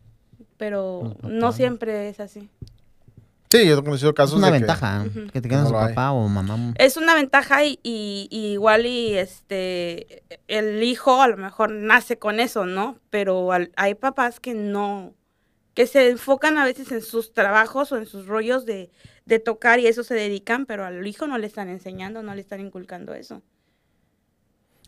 pero no siempre es así. Sí, yo he conocido Es casos una de que- ventaja que te quedan No su lo hay. papá o mamá. Es una ventaja y, y- y igual y este el hijo a lo mejor nace con eso, ¿no? Pero al- hay papás que no, que se enfocan a veces en sus trabajos o en sus rollos de, de tocar y eso se dedican, pero al hijo no le están enseñando, no le están inculcando eso.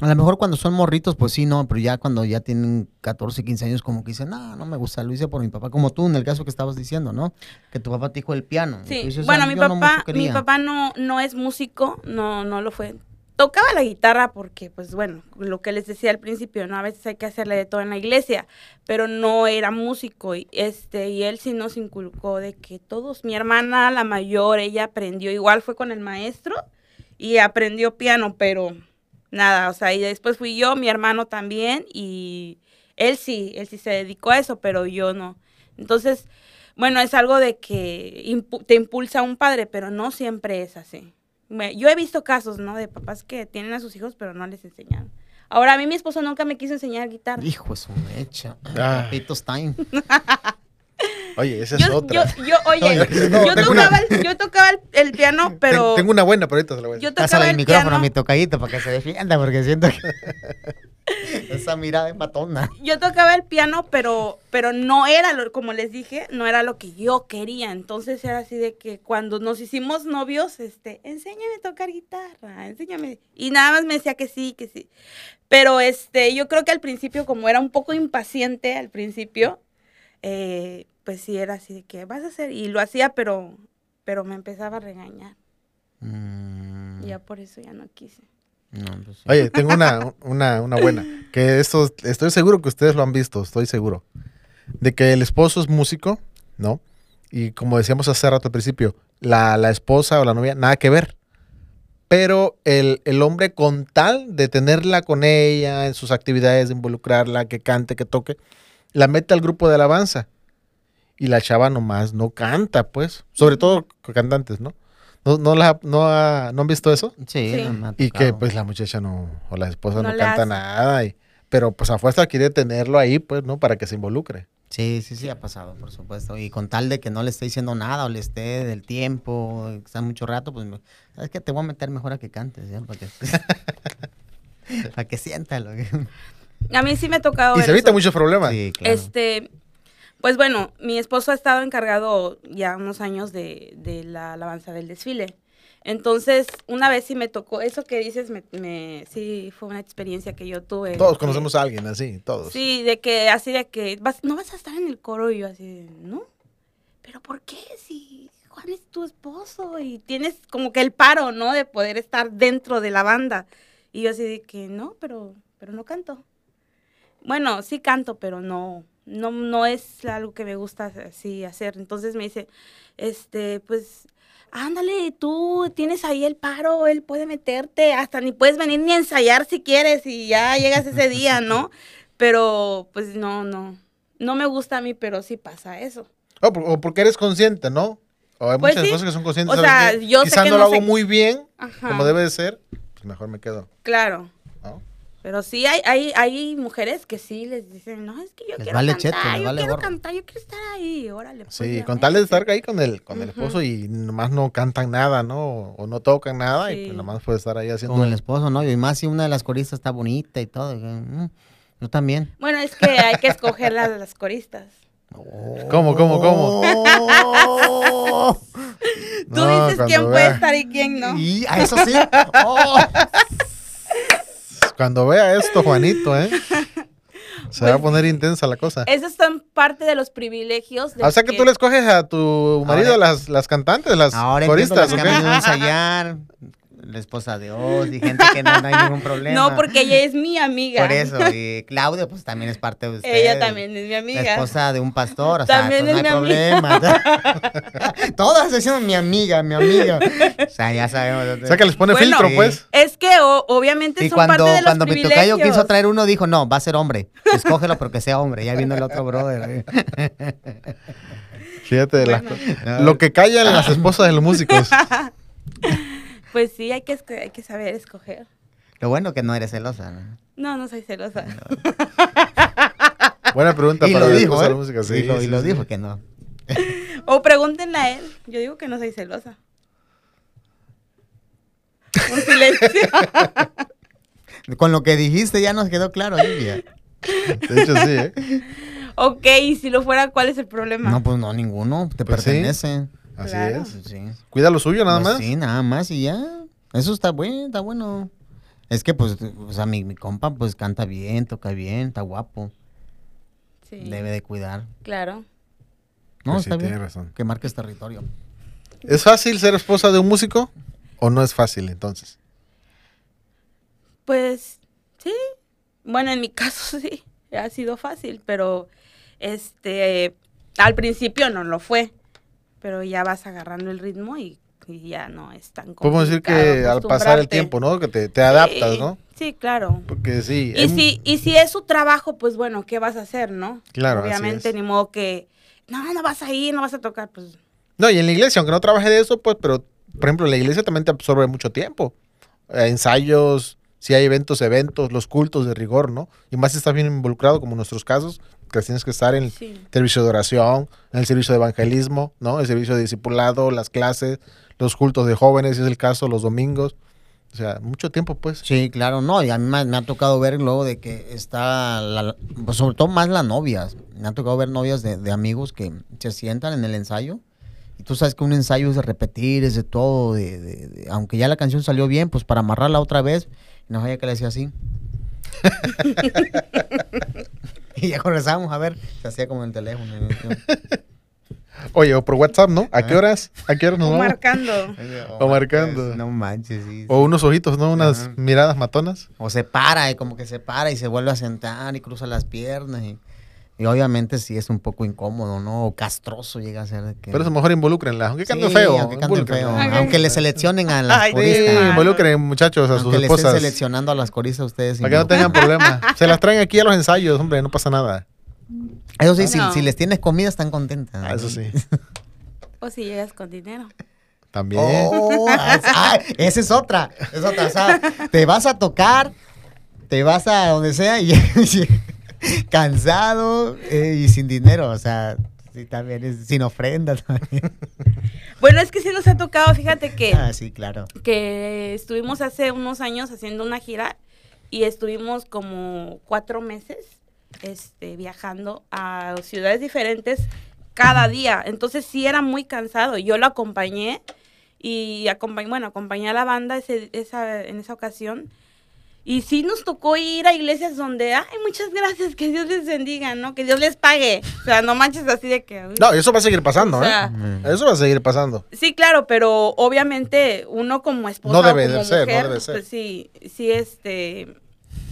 A lo mejor cuando son morritos, pues sí, no, pero ya cuando ya tienen 14, 15 años, como que dicen, no, no me gusta, lo hice por mi papá, como tú en el caso que estabas diciendo, ¿no? Que tu papá te dijo el piano. Sí, dices, bueno, "Ah, mi no papá, mucho mi quería". papá no, no es músico, no, no lo fue. Tocaba la guitarra porque, pues bueno, lo que les decía al principio, ¿no? A veces hay que hacerle de todo en la iglesia, pero no era músico. Y, este, y él sí nos inculcó de que todos, mi hermana, la mayor, ella aprendió, igual fue con el maestro y aprendió piano, pero nada, o sea, y después fui yo, mi hermano también, y él sí, él sí se dedicó a eso, pero yo no. Entonces, bueno, es algo de que impu- te impulsa un padre, pero no siempre es así. Yo he visto casos, ¿no? De papás que tienen a sus hijos, pero no les enseñaron. Ahora, a mí mi esposo nunca me quiso enseñar guitarra. Hijo, es un hecho. Ah. Papitos time. Oye, esa es Yo, otra. yo, yo, oye, Oye, no, yo, tengo tocaba una- el, yo tocaba el, el piano, Ten- pero Tengo una buena, pero ahorita se la voy a yo decir. tocaba Pásale el el micrófono a piano. mi tocadito para que se defienda, porque siento que... Esa mirada de matona. Yo tocaba el piano, pero, pero no era, lo, como les dije, no era lo que yo quería. Entonces era así de que cuando nos hicimos novios, este, enséñame a tocar guitarra, enséñame. Y nada más me decía que sí, que sí. Pero este, yo creo que al principio, como era un poco impaciente al principio, eh, pues sí era así de que vas a hacer. Y lo hacía, pero, pero me empezaba a regañar. Mm, Y ya por eso ya no quise. no, pues sí. Oye, tengo una, una, una buena. Que esto, estoy seguro que ustedes lo han visto, estoy seguro. De que el esposo es músico, ¿no? Y como decíamos hace rato al principio, la, la esposa o la novia, nada que ver. Pero el, el hombre con tal de tenerla con ella en sus actividades, de involucrarla, que cante, que toque, la mete al grupo de alabanza. Y la chava nomás no canta, pues. Sobre todo cantantes, ¿no? ¿No, no, la, no, ha- ¿no han visto eso? Sí, Sí. no me ha Y que pues la muchacha no, o la esposa no, canta hace. nada. Y, pero pues a fuerza quiere tenerlo ahí, pues, ¿no? Para que se involucre. Sí, sí, sí, ha pasado, por supuesto. Y con tal de que no le esté diciendo nada o le esté del tiempo, que está mucho rato, pues, me- ¿sabes qué? Te voy a meter mejor a que cantes, ¿ya? Para que, para que siéntalo. A mí sí me ha tocado y ver se evita eso. muchos problemas. Sí, claro. Este, pues bueno, mi esposo ha estado encargado ya unos años de, de la alabanza del desfile. Entonces, una vez sí me tocó, eso que dices, me, me- sí fue una experiencia que yo tuve. Todos que- conocemos a alguien así, todos. Sí, de que, así de que, vas, no vas a estar en el coro y yo así, de, ¿no? ¿Pero por qué? Si Juan es tu esposo y tienes como que el paro, ¿no? De poder estar dentro de la banda. Y yo así de que, no, pero, pero no canto. Bueno, sí canto, pero no, no, no es algo que me gusta así hacer. Entonces me dice, este, pues, ándale, tú tienes ahí el paro, él puede meterte, hasta ni puedes venir ni ensayar si quieres y ya llegas ese día, ¿no? Pero, pues, no, no, no me gusta a mí, pero sí pasa eso. O, por- o porque eres consciente, ¿no? O hay Pues muchas sí. cosas que son conscientes. O ¿sabes sea, yo sé que no no lo hago sé- muy bien, Ajá. como debe de ser, pues mejor me quedo. Claro. Pero sí hay, hay, hay mujeres que sí les dicen, no, es que yo Les quiero vale cantar, cheto, les yo vale quiero gorro". cantar, yo quiero estar ahí, órale. pues, Sí, con tal de estar ahí con el, con el Ujú. esposo y nomás no cantan nada, ¿no? O no tocan nada y Sí. pues nomás puede estar ahí haciendo... Con el esposo, ¿no? Y más si una de las coristas está bonita y todo. y mm, Yo también. Bueno, es que hay que escoger las, las coristas. ¿Cómo, cómo, cómo? Oh. Tú No, dices quién vea- puede estar y quién no. Y a eso sí. Oh. Cuando vea esto, Juanito, ¿eh? Se va a Pues- poner intensa la cosa. Esos son parte de los privilegios. De O sea que tú le escoges a tu marido Ahora- las, las cantantes, las Ahora entiendo coristas, las que ¿ok? han ensayar. La esposa de Oz y gente que no, no hay ningún problema. No, porque ella es mi amiga. Por eso. Y Claudia, pues también es parte de usted. Ella también es mi La amiga. esposa de un pastor, o sea, También no es hay mi problema. Todas diciendo mi amiga, mi amiga. O sea, ya sabemos. O sea que les pone Bueno, filtro, pues. Es que o- obviamente Y son cuando, parte de los cuando mi privilegios. tocayo quiso traer uno, dijo, no, va a ser hombre. Escógelo porque sea hombre. Ya viendo el otro brother. Fíjate, de las Bueno. co- lo que callan las esposas de los músicos. Pues sí, hay que, hay que saber escoger. Lo bueno que no eres celosa. ¿no? No, no soy celosa. Buena pregunta Y para lo la dijo, de ¿eh? la música. Sí, y lo, y lo sí. dijo que no. O pregúntenle a él. Yo digo que no soy celosa. Un silencio. Con lo que dijiste ya nos quedó claro, Livia. De hecho, sí, ¿eh? ok, y si lo fuera, ¿cuál es el problema? No, pues no, ninguno. Te Pues sí. Así Claro. es. Sí. Cuida lo suyo nada Pues más. Sí, nada más y ya. Eso está bueno, está bueno. Es que, pues, o sea, mi, mi compa, pues, canta bien, toca bien, está guapo. Sí, Debe de cuidar. claro. No, Pues sí, está bien. tiene razón. Que marques territorio. ¿Es fácil ser esposa de un músico o no es fácil entonces? Pues sí. Bueno, en mi caso sí. Ha sido fácil, pero este al principio no lo fue. Pero ya vas agarrando el ritmo y, y ya no es tan complicado. Podemos decir que al pasar el tiempo, ¿no? Que te, te adaptas, Sí, ¿no? Sí, claro. Porque sí. Y hay- si, y si es su trabajo, pues bueno, ¿qué vas a hacer, no? Claro, así Obviamente, es. ni modo que, no, no vas a ir, no vas a tocar, pues No, y en la iglesia, aunque no trabaje de eso, pues, pero, por ejemplo, la iglesia también te absorbe mucho tiempo. Eh, ensayos, si hay eventos, eventos, los cultos de rigor, ¿no? Y más si estás bien involucrado, como en nuestros casos, que tienes que estar en el sí. servicio de oración, en el servicio de evangelismo, ¿no? El servicio de discipulado, las clases, los cultos de jóvenes, si es el caso, los domingos. O sea, mucho tiempo, pues. Sí, claro, no, y a mí me, me ha tocado ver luego de que está, la- pues, sobre todo más las novias, me ha tocado ver novias de, de amigos que se sientan en el ensayo, y tú sabes que un ensayo es de repetir, es de todo, de, de- de- aunque ya la canción salió bien, pues para amarrarla otra vez, no sabía que le decía así. y ya conversábamos, a ver, se hacía como en el teléfono. Oye, o por WhatsApp, ¿no? ¿A qué horas? ¿A qué horas nos O vamos? marcando. O marcando. No manches, sí. O unos ojitos, ¿no? Unas Ajá. miradas matonas. O se para, y como que se para y se vuelve a sentar y cruza las piernas. Y, y obviamente sí es un poco incómodo, ¿no? O castroso llega a ser. que- Pero eso mejor involúcrenla. Aunque canten Sí, feo. Aunque canten feo. Aunque le seleccionen a las Ay, Sí, coristas. Claro. involucren muchachos a sus Aunque le estén esposas. seleccionando a las coristas ustedes. Para que no tengan problema. Se las traen aquí a los ensayos, hombre, no pasa nada. Eso sí, si, No. si les tienes comida están contentas. Ah, eso sí. O si llegas con dinero. También. Oh, ah, ah, esa es otra. Es otra. O sea, te vas a tocar, te vas a donde sea y cansado eh, y sin dinero. O sea, sí, también es sin ofrenda también. Bueno, es que sí nos ha tocado, fíjate que, Ah, sí, claro. que estuvimos hace unos años haciendo una gira y estuvimos como cuatro meses este, viajando a ciudades diferentes cada día. Entonces sí era muy cansado. Yo lo acompañé y acompañé, bueno, acompañé a la banda ese- esa, en esa ocasión. Y sí nos tocó ir a iglesias donde, ay, muchas gracias, que Dios les bendiga, ¿no? Que Dios les pague. O sea, no manches así de que... uy. No, eso va a seguir pasando, O sea, ¿eh? Eso va a seguir pasando. Sí, claro, pero obviamente uno como esposa No o debe como de ser, no mujer, debe ser. pues sí, sí, este,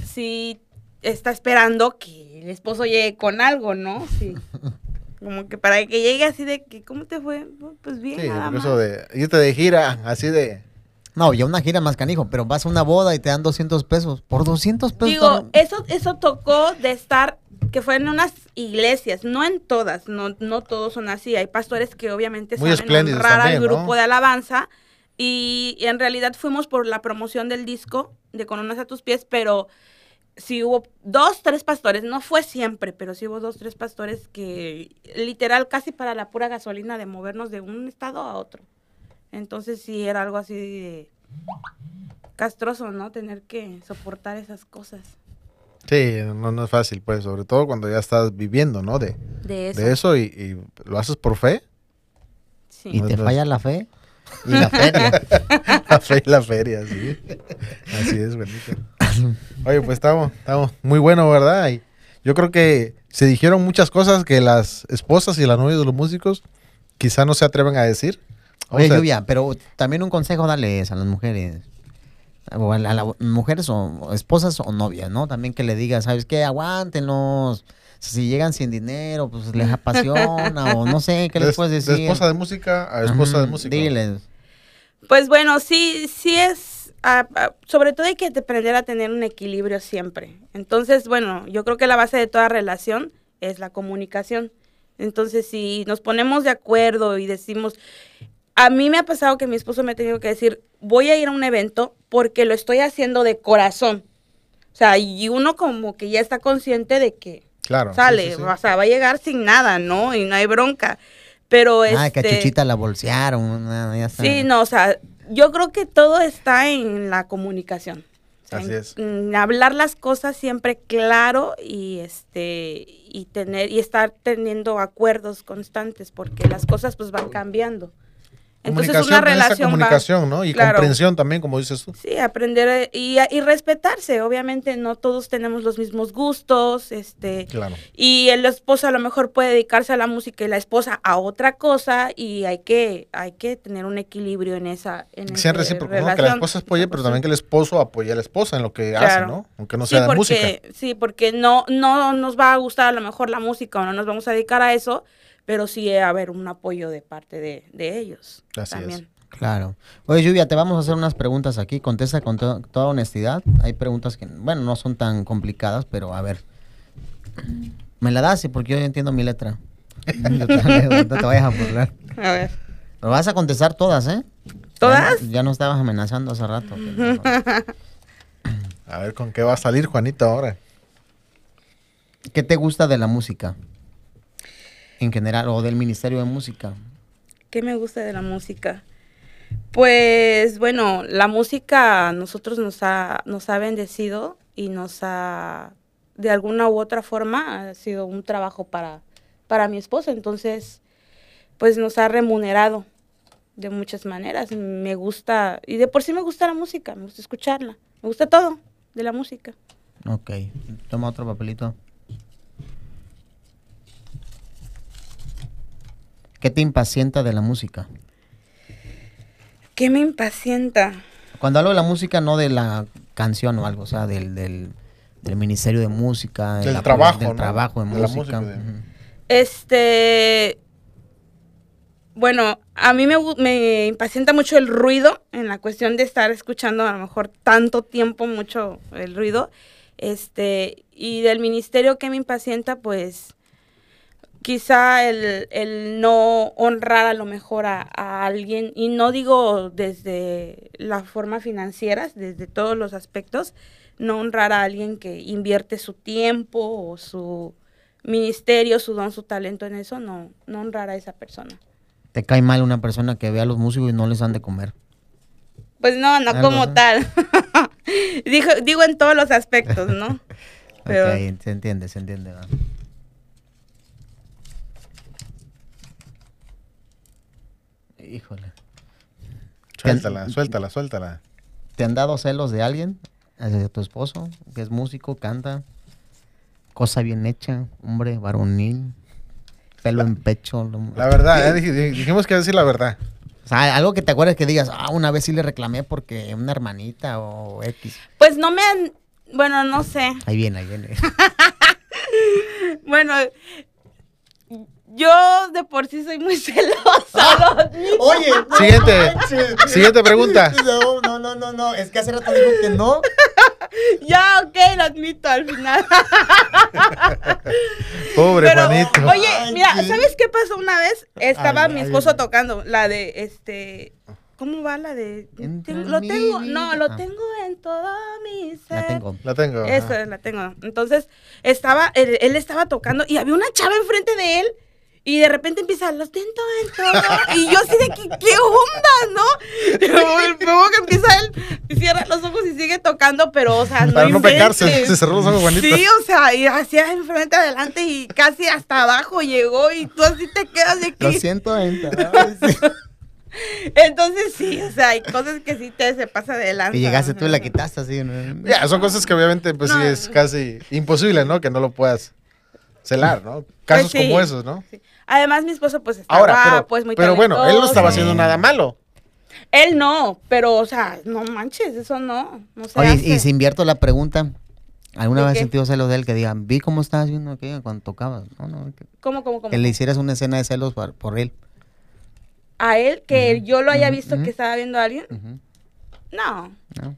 sí está esperando que el esposo llegue con algo, ¿no? Sí. Como que para que llegue así de que, ¿cómo te fue? "Oh, Pues bien, Sí, nada más. eso de irte de gira, así de. No, ya una gira más canijo, pero vas a una boda y te dan 200 pesos. Por 200 pesos. Digo, eso, eso tocó de estar, que fue en unas iglesias, no en todas, no, no todos son así. Hay pastores que obviamente Muy saben honrar al grupo de alabanza. Y, y en realidad fuimos por la promoción del disco de Con unas a tus pies, pero sí hubo dos, tres pastores, no fue siempre, pero sí hubo dos, tres pastores que literal casi para la pura gasolina de movernos de un estado a otro. Entonces sí era algo así de castroso, ¿no? Tener que soportar esas cosas. Sí, no, no es fácil, pues, sobre todo cuando ya estás viviendo, ¿no? De, De eso. de eso y, y lo haces por fe. Sí. Y No te falla la fe y la feria. La fe y la feria, sí. Así es, bonito. Oye, pues estamos, estamos muy bueno, ¿verdad? Y yo creo que se dijeron muchas cosas que las esposas y las novias de los músicos quizá no se atreven a decir. Oye, O sea, Lluvia, pero también un consejo dale a las mujeres. O a, la- a las mujeres o, esposas o novias, ¿no? También que le digas, ¿sabes qué? Aguántenlos. Si llegan sin dinero, pues les apasiona o no sé, ¿qué les de- puedes de decir? esposa de música a esposa de Ujú, músico. Diles. Pues bueno, sí, sí es, sobre todo hay que aprender a tener un equilibrio siempre. Entonces, bueno, yo creo que la base de toda relación es la comunicación. Entonces, si nos ponemos de acuerdo y decimos, a mí me ha pasado que mi esposo me ha tenido que decir, voy a ir a un evento porque lo estoy haciendo de corazón. O sea, y uno como que ya está consciente de que Claro. sale, sí, sí. o sea, va a llegar sin nada, ¿no? Y no hay bronca. Pero Ah, que a este, Chuchita la bolsearon. ya está. Sí, no, o sea, yo creo que todo está en la comunicación. O sea, Así en- es. en hablar las cosas siempre claro y este y tener y estar teniendo acuerdos constantes porque las cosas pues van cambiando. Entonces Comunicación, una relación va comunicación, ¿no? Y claro. comprensión también, como dices tú. Sí, aprender eh, y, y respetarse. Obviamente no todos tenemos los mismos gustos, este, Claro. y el esposo a lo mejor puede dedicarse a la música y la esposa a otra cosa y hay que hay que tener un equilibrio en esa en Sean recíprocos, ¿no? Que la esposa apoye, pero también que el esposo apoye a la esposa en lo que hace. ¿no? Aunque no Sí, sea de porque, música. Sí, porque no, no nos va a gustar a lo mejor la música o no nos vamos a dedicar a eso, pero sí debe haber un apoyo de parte de, de ellos Así es. también. Claro. Oye, Lluvia, te vamos a hacer unas preguntas aquí. Contesta con to- toda honestidad. Hay preguntas que, bueno, no son tan complicadas, pero a ver. Me la das, sí, porque yo entiendo mi letra. no te vayas a burlar. A ver. Pero vas a contestar todas, ¿eh? ¿Todas? Ya, ya no estabas amenazando hace rato. A ver con qué va a salir Juanito ahora. ¿Qué te gusta de la música? En general, o del Ministerio de Música. ¿Qué me gusta de la música? Pues bueno, la música a nosotros nos ha, nos ha bendecido y nos ha, de alguna u otra forma, ha sido un trabajo para, para mi esposo. Entonces, pues nos ha remunerado de muchas maneras. Me gusta, y de por sí me gusta la música, me gusta escucharla, me gusta todo de la música. Ok, toma otro papelito. ¿Qué te impacienta de la música? ¿Qué me impacienta? Cuando hablo de la música, no de la canción o algo, o sea, del, del, del ministerio de música, de Del la- trabajo, del ¿no? trabajo de, De la música. Este, bueno, a mí me, me impacienta mucho el ruido en la cuestión de estar escuchando a lo mejor tanto tiempo, mucho el ruido. Este, y del ministerio que me impacienta, pues quizá el, el no honrar a lo mejor a, a alguien, y no digo desde la forma financiera, desde todos los aspectos, no honrar a alguien que invierte su tiempo o su ministerio, su don, su talento en eso, no, no honrar a esa persona. Te cae mal una persona que ve a los músicos y no les dan de comer. Pues no, no Algo, como ¿no? tal. digo, digo en todos los aspectos, ¿no? Pero Ok, se entiende, se entiende. va. Híjole. Suéltala, suéltala, suéltala. ¿Te han dado celos de alguien? ¿De tu esposo? Que es músico, canta. Cosa bien hecha, hombre, varonil. Pelo en pecho. lo- La verdad, ¿eh? Dij- dijimos que decir la verdad. O sea, algo que te acuerdes que digas, ah, una vez sí le reclamé porque una hermanita o X. pues no me han, bueno, no sé. Ahí viene, ahí viene. Bueno, yo de por sí soy muy celosa. lo admito. Oye, Siguiente, siguiente pregunta. No, no, no, no, no. Es que hace rato dijo que no. Ya, ok, lo admito al final. Pobre Pero, Juanito. oye, Ay, mira, qué- ¿sabes qué pasó una vez? Estaba Ay, mi esposo ay. tocando la de este. ¿Cómo va la de? Lo tengo, no, lo Ah. tengo en todo mi ser. La tengo. La tengo. Eso, la tengo. Entonces, estaba, él, él estaba tocando y había una chava enfrente de él. Y de repente empieza, los tengo en todo. Y yo así de, ¿qué, qué onda, no? Y luego que empieza él, y cierra los ojos y sigue tocando, pero, o sea, no Para no pecarse, se cerró los ojos Juanito. Sí, o sea, y hacía enfrente, adelante y casi hasta abajo llegó y tú así te quedas de Lo aquí. siento. Entonces sí, o sea, hay cosas que sí te se pasa de lanza. Y llegaste tú y la quitaste así. ¿no? Ya, son cosas que obviamente pues sí es casi imposible, ¿no? Que no lo puedas celar, ¿no? Casos Pues sí. como esos, ¿no? Sí. Además, mi esposo pues está Ahora, pero, guapo, es muy pero bueno, él no estaba haciendo nada malo. Él no, pero, o sea, no manches, eso no, no se Oye, hace. y si invierto la pregunta, ¿alguna ¿De vez qué? sentido celos de él que digan, vi cómo estabas viendo aquella cuando tocabas? No, no, que, ¿Cómo, cómo, cómo? que le hicieras una escena de celos por, por él. A él, que yo lo haya visto que estaba viendo a alguien. No, no.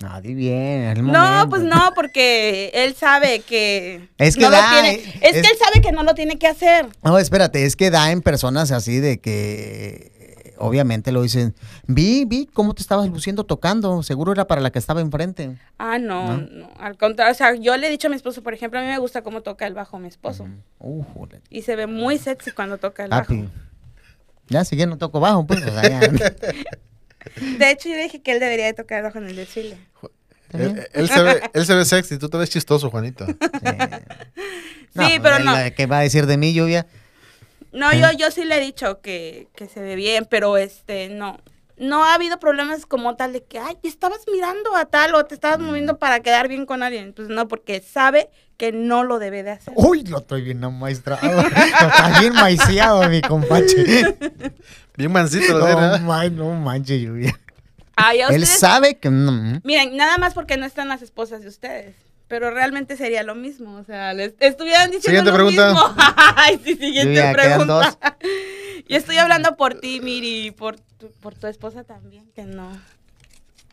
No, di bien, es el No, pues no, porque él sabe que, Es que no da, lo tiene. eh, Es, es- que él sabe que no lo tiene que hacer. No, espérate, es que da en personas así de que eh, obviamente lo dicen, vi, vi cómo te estabas luciendo tocando, seguro era para la que estaba enfrente. Ah, no, ¿No? no, al contrario, o sea, yo le he dicho a mi esposo, por ejemplo, a mí me gusta cómo toca el bajo mi esposo. Uh. Y se ve muy sexy cuando toca el Ah, bajo. Ya, si ya no toco bajo, pues, o sea, ya. De hecho, yo dije que él debería de tocar el bajo en el desfile. Él, él se ve, él se ve sexy, tú te ves chistoso, Juanito. Sí, Sí, pero él, no. eh, ¿Qué va a decir de mí, lluvia? No, ¿Eh? yo, yo sí le he dicho que, que se ve bien, pero este, no. No ha habido problemas como tal de que, ay, estabas mirando a tal o te estabas moviendo para quedar bien con alguien. Pues no, porque sabe que no lo debe de hacer. Uy, lo estoy bien amaestrado. lo está bien maiceado, mi compache. Bien mansito, lo de, No, ¿verdad? man- no manches, lluvia. Ay, Él sabe que no. Miren, nada más porque no están las esposas de ustedes. Pero realmente sería lo mismo. O sea, les estuvieran diciendo Siguiente lo pregunta. mismo. Ay, sí, siguiente Lluvia, pregunta. Yo estoy hablando por ti, Miri, por tu, por tu esposa también, que no,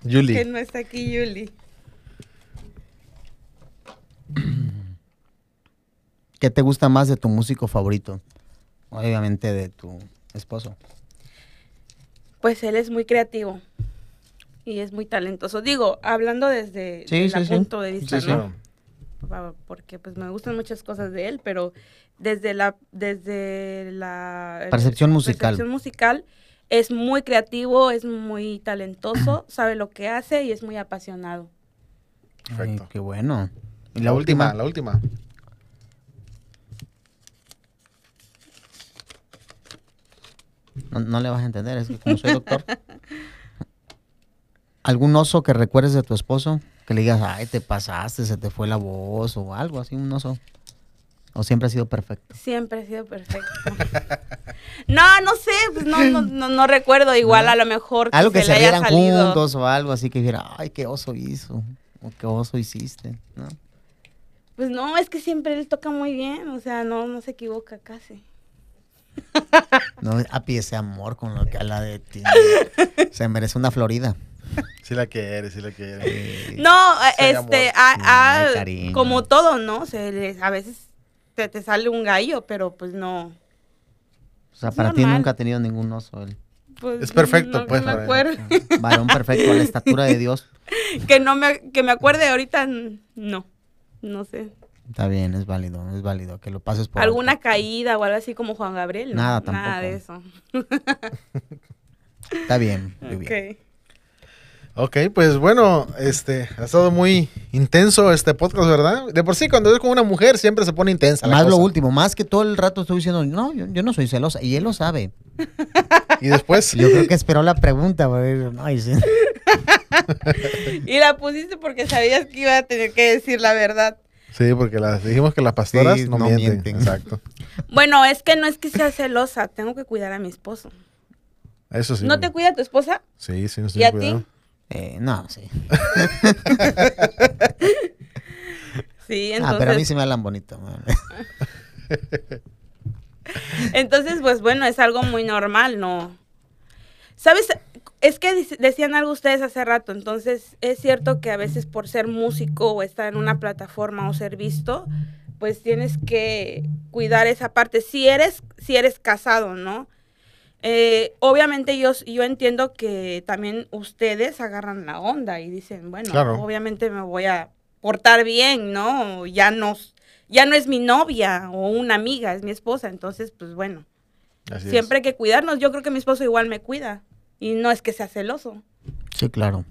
que Julie. no está aquí, Yuli. ¿Qué te gusta más de tu músico favorito? Obviamente de tu esposo. Pues él es muy creativo y es muy talentoso. Digo, hablando desde Sí, el sí, sí. punto de vista, Sí, sí. ¿no? Porque pues me gustan muchas cosas de él, pero desde la desde la Percepción musical. percepción musical, es muy creativo, es muy talentoso, sabe lo que hace y es muy apasionado. Perfecto. Ay, qué bueno. Y la última, la última. No, no le vas a entender, es que como soy doctor. ¿Algún oso que recuerdes de tu esposo? Que le digas, ay, te pasaste, se te fue la voz o algo así, un oso. ¿O siempre ha sido perfecto? Siempre ha sido perfecto. no, no sé, pues no, no, no, no recuerdo. Igual a lo mejor Algo que se, se, le haya salido. juntos o algo así que dijera, ay, qué oso hizo. O qué oso hiciste. ¿no? Pues no, es que siempre él toca muy bien, o sea, no, no se equivoca casi. No, api ese amor con lo que habla de ti. Se merece una Florida. Sí la quiere, sí la quiere. Eh, No, Sí, este, amor. a- a- Ay, cariño. como todo, ¿no? Se les- a veces te, te sale un gallo, pero pues no. o sea, es para ti nunca ha tenido ningún oso. él. pues, Es perfecto, no, pues, que me para- acuerde, Varón perfecto, a la estatura de Dios. que no me, que me acuerde ahorita, no, no sé. Está bien, es válido, es válido. Que lo pases por. Alguna alto. caída o algo así como Juan Gabriel, ¿no? Nada, Nada de eso. Está bien, muy bien. Ok. Pues bueno, este, ha estado muy intenso este podcast, ¿verdad? De por sí, cuando es con una mujer siempre se pone intensa. la Más lo cosa. último, más que todo el rato estoy diciendo, no, yo, yo no soy celosa. Y él lo sabe. Y después, Yo creo que esperó la pregunta. sí. Y la pusiste porque sabías que iba a tener que decir la verdad. sí, porque las, dijimos que las pastoras Sí, no, no mienten. mienten. Exacto. Bueno, es que no es que sea celosa, tengo que cuidar a mi esposo. Eso sí. ¿No te cuida tu esposa? Sí, sí, no ¿Y a ti? Eh, no, sí. Sí, Ah, entonces. pero a mí sí me hablan bonito. Entonces, pues bueno, es algo muy normal, ¿no? ¿Sabes? Es que decían algo ustedes hace rato, entonces es cierto que a veces por ser músico o estar en una plataforma o ser visto, pues tienes que cuidar esa parte. Si eres, si eres casado, ¿no? Eh, obviamente yo, yo entiendo que también ustedes agarran la onda y dicen, bueno, Claro. obviamente me voy a portar bien, ¿no? Ya no, ya no es mi novia o una amiga, es mi esposa, entonces, pues bueno, Así siempre hay que cuidarnos. Yo creo que mi esposo igual me cuida y no es que sea celoso, Sí, claro.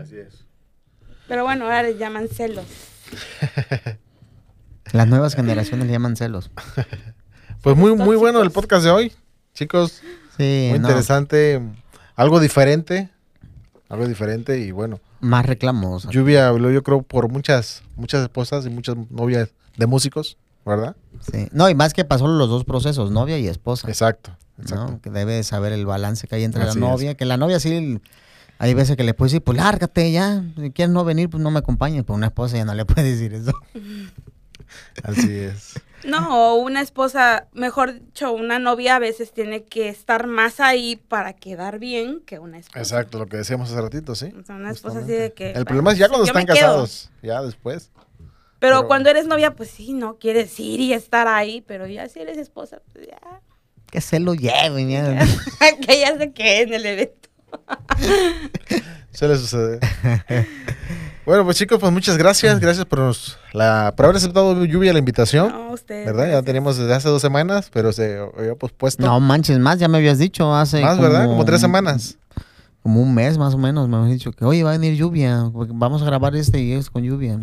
Así es. pero bueno, ahora les llaman celos. Las nuevas generaciones le llaman celos. Pues muy, muy bueno el podcast de hoy, chicos. Sí, Muy no, interesante. Algo diferente. Algo diferente y bueno. Más reclamos. Lluvia habló yo creo por muchas, muchas esposas y muchas novias de músicos, ¿verdad? Sí. No, y más que pasó los dos procesos, novia y esposa. Exacto. exacto. ¿no? Que debe saber el balance que hay entre Así la es. novia. Que la novia sí, hay veces que le puede decir, pues lárgate ya. Si quieres no venir, pues no me acompañes. Pero una esposa ya no le puede decir eso. Así es. No, o una esposa, mejor dicho, una novia a veces tiene que estar más ahí para quedar bien que una esposa. Exacto, lo que decíamos hace ratito, sí. O sea, una esposa así de que... El problema es ya cuando yo están quedo. casados, ya después. Pero, Pero- cuando eres novia, pues sí, no quieres ir y estar ahí, pero ya si eres esposa, pues ya. Que se lo lleven. ya. que ya se quede en el evento. Suele suceder. bueno, pues chicos, pues muchas gracias. Gracias por, nos- la, por haber aceptado Lluvia la invitación. No, ustedes. ¿Verdad? Ya teníamos desde hace dos semanas, pero se había pospuesto. No manches, más, ya me habías dicho hace. Más, ¿verdad? Como tres semanas. Como un mes más o menos me habías dicho que, oye, va a venir lluvia. porque Vamos a grabar este y es con lluvia.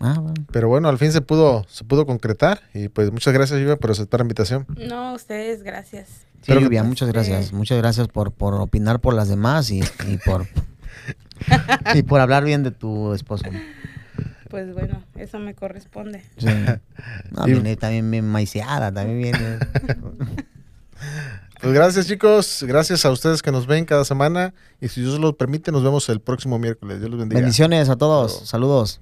Ah, bueno. Pero bueno, al fin se pudo, se pudo concretar. Y pues muchas gracias, Lluvia, por aceptar la invitación. No, ustedes, gracias. Sí, Pero- Lluvia, muchas gracias. Muchas gracias por, por opinar por las demás y, y por y por hablar bien de tu esposo. Pues bueno, eso me corresponde. Sí. No, Y- viene también bien maiceada, también viene. Pues gracias, chicos. Gracias a ustedes que nos ven cada semana. Y si Dios lo permite, nos vemos el próximo miércoles. Dios los bendiga. Bendiciones a todos. Saludos. Saludos.